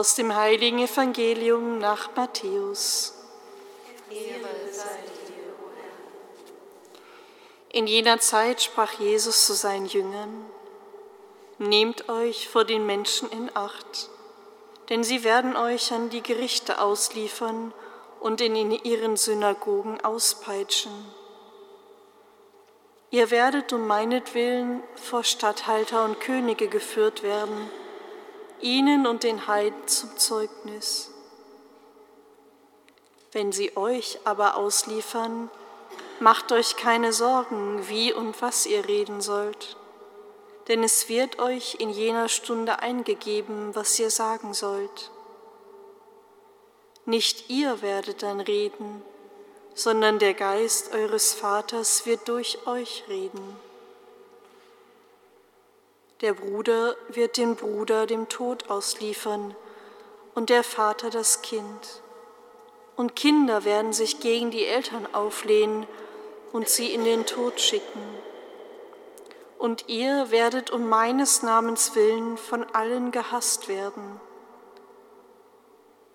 Aus dem heiligen Evangelium nach Matthäus. In jener Zeit sprach Jesus zu seinen Jüngern, Nehmt euch vor den Menschen in Acht, denn sie werden euch an die Gerichte ausliefern und in ihren Synagogen auspeitschen. Ihr werdet um meinetwillen vor Statthalter und Könige geführt werden, ihnen und den Heiden zum Zeugnis. Wenn sie euch aber ausliefern, macht euch keine Sorgen, wie und was ihr reden sollt, denn es wird euch in jener Stunde eingegeben, was ihr sagen sollt. Nicht ihr werdet dann reden, sondern der Geist eures Vaters wird durch euch reden. Der Bruder wird den Bruder dem Tod ausliefern und der Vater das Kind. Und Kinder werden sich gegen die Eltern auflehnen und sie in den Tod schicken. Und ihr werdet um meines Namens willen von allen gehasst werden.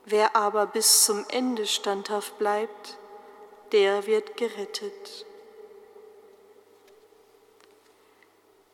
Wer aber bis zum Ende standhaft bleibt, der wird gerettet.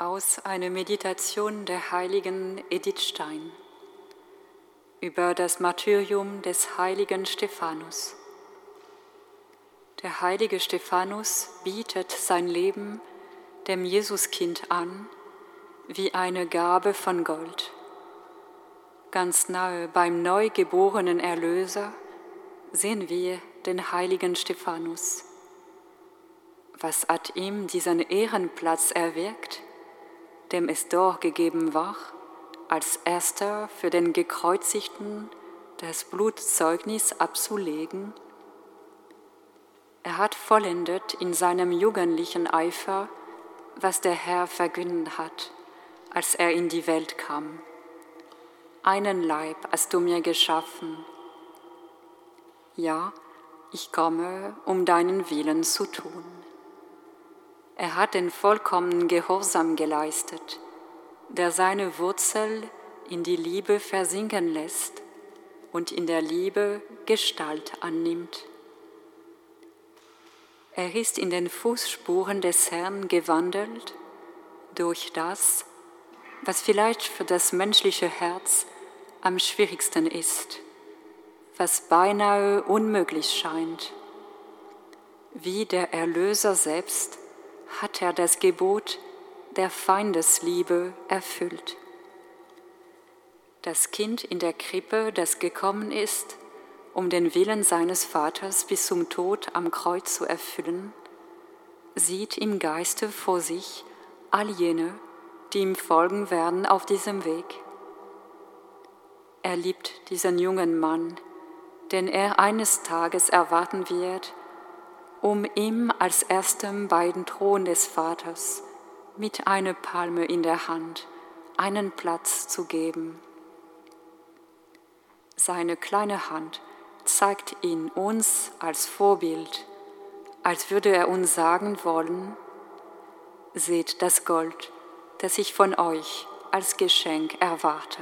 aus einer Meditation der heiligen Edith Stein über das Martyrium des heiligen Stephanus. Der heilige Stephanus bietet sein Leben dem Jesuskind an wie eine Gabe von Gold. Ganz nahe beim neugeborenen Erlöser sehen wir den heiligen Stephanus. Was hat ihm diesen Ehrenplatz erwirkt? Dem es doch gegeben war, als erster für den Gekreuzigten das Blutzeugnis abzulegen. Er hat vollendet in seinem jugendlichen Eifer, was der Herr verkündet hat, als er in die Welt kam. Einen Leib hast du mir geschaffen. Ja, ich komme, um deinen Willen zu tun. Er hat den vollkommenen Gehorsam geleistet, der seine Wurzel in die Liebe versinken lässt und in der Liebe Gestalt annimmt. Er ist in den Fußspuren des Herrn gewandelt durch das, was vielleicht für das menschliche Herz am schwierigsten ist, was beinahe unmöglich scheint. Wie der Erlöser selbst hat er das Gebot der Feindesliebe erfüllt. Das Kind in der Krippe, das gekommen ist, um den Willen seines Vaters bis zum Tod am Kreuz zu erfüllen, sieht im Geiste vor sich all jene, die ihm folgen werden auf diesem Weg. Er liebt diesen jungen Mann, den er eines Tages erwarten wird, um ihm als erstem bei dem Thron des Vaters mit einer Palme in der Hand einen Platz zu geben. Seine kleine Hand zeigt ihn uns als Vorbild, als würde er uns sagen wollen, seht das Gold, das ich von euch als Geschenk erwarte.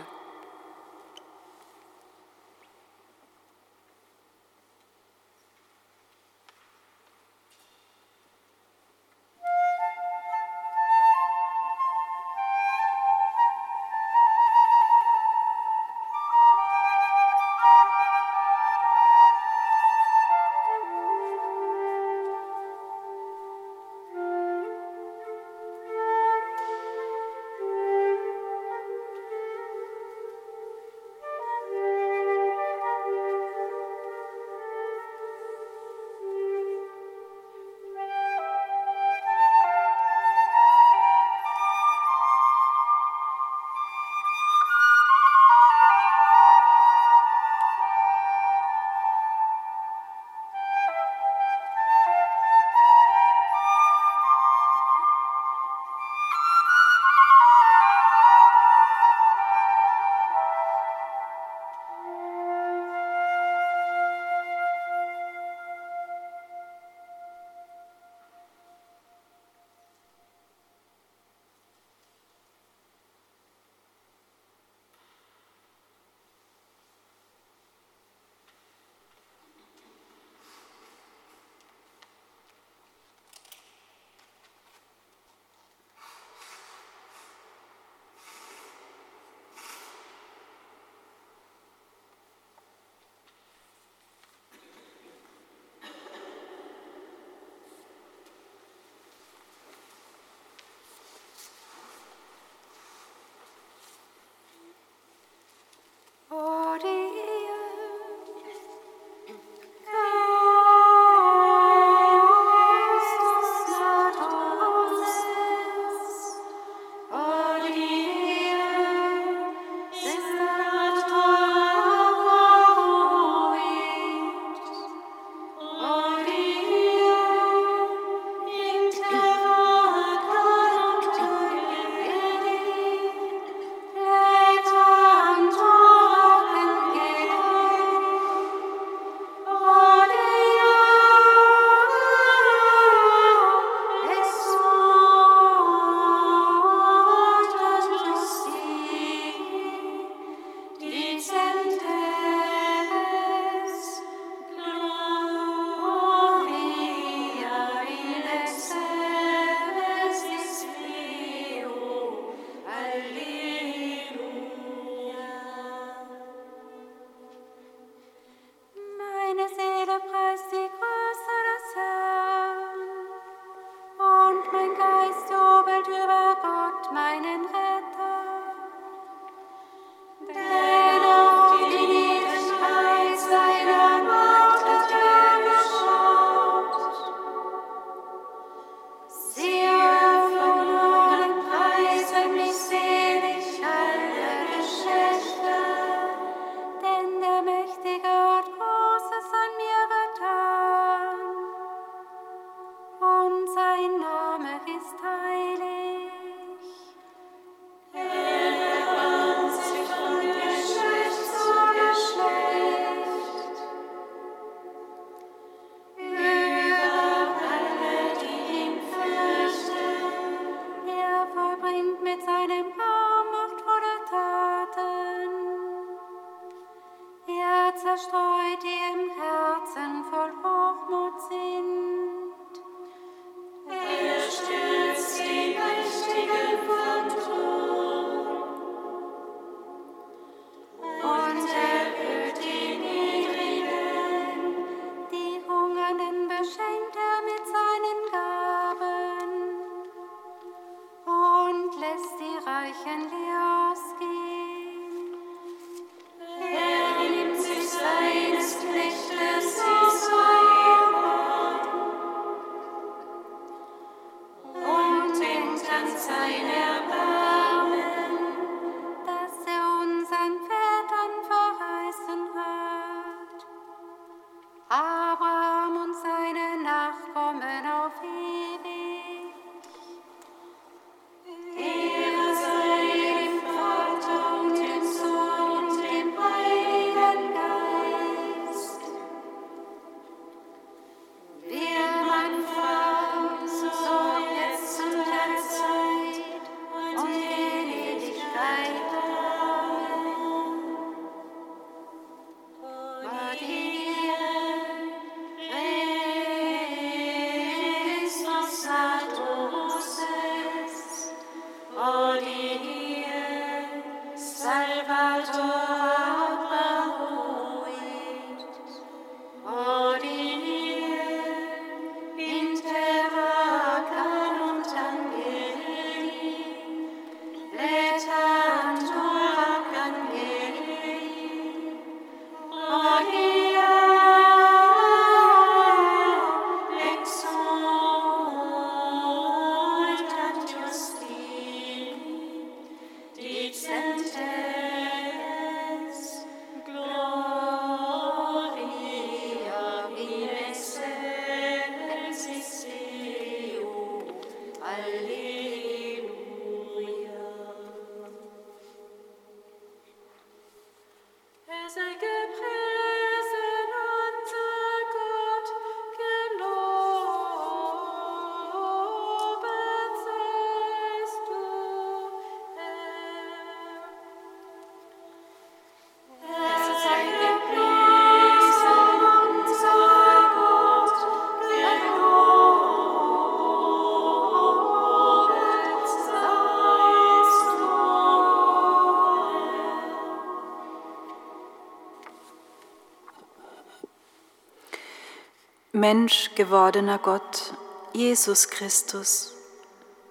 Mensch gewordener Gott, Jesus Christus,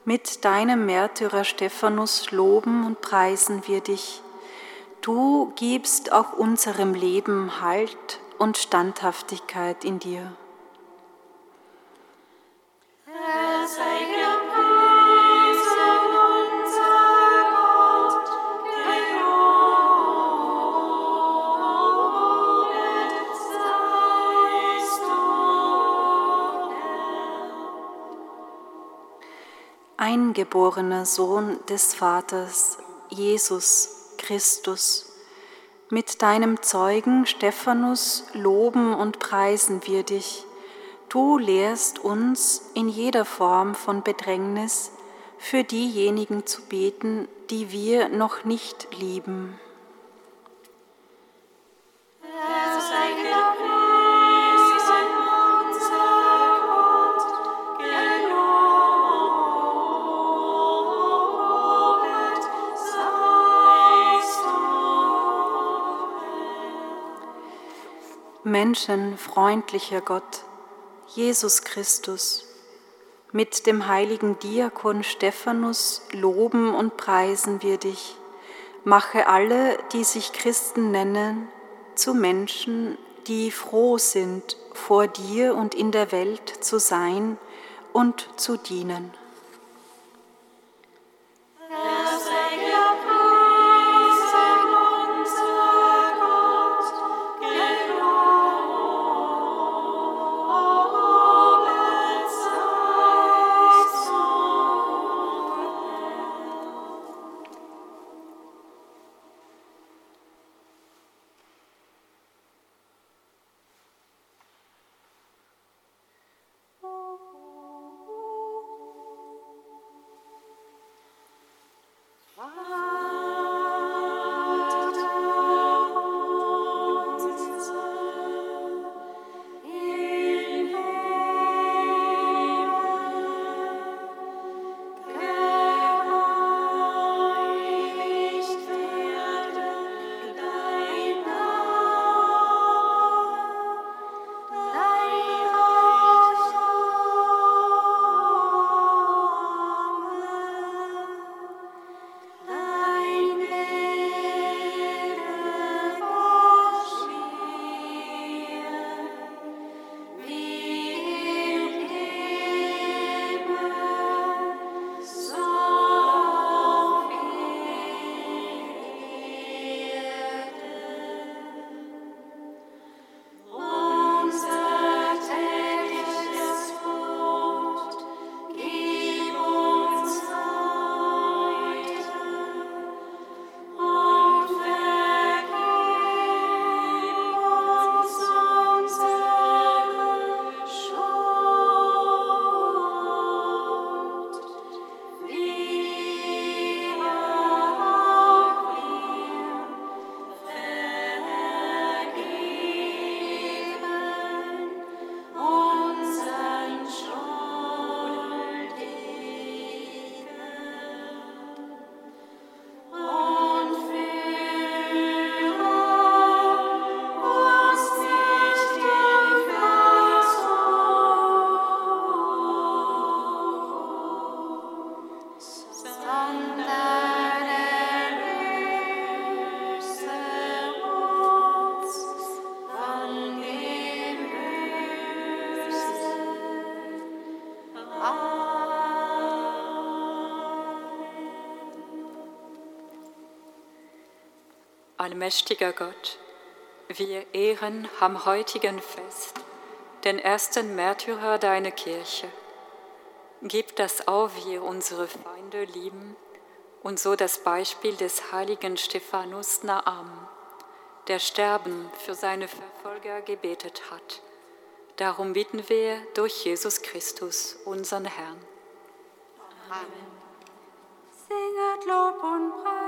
mit deinem Märtyrer Stephanus loben und preisen wir dich. Du gibst auch unserem Leben Halt und Standhaftigkeit in dir. Eingeborener Sohn des Vaters, Jesus Christus. Mit deinem Zeugen Stephanus loben und preisen wir dich. Du lehrst uns in jeder Form von Bedrängnis für diejenigen zu beten, die wir noch nicht lieben. Menschenfreundlicher Gott, Jesus Christus, mit dem heiligen Diakon Stephanus loben und preisen wir dich. Mache alle, die sich Christen nennen, zu Menschen, die froh sind, vor dir und in der Welt zu sein und zu dienen. Allmächtiger Gott, wir ehren am heutigen Fest den ersten Märtyrer deiner Kirche. Gib, dass auch wir unsere Feinde lieben und so das Beispiel des heiligen Stephanus nachahmen, der Sterben für seine Verfolger gebetet hat. Darum bitten wir durch Jesus Christus, unseren Herrn. Amen. Singet Lob und Preis.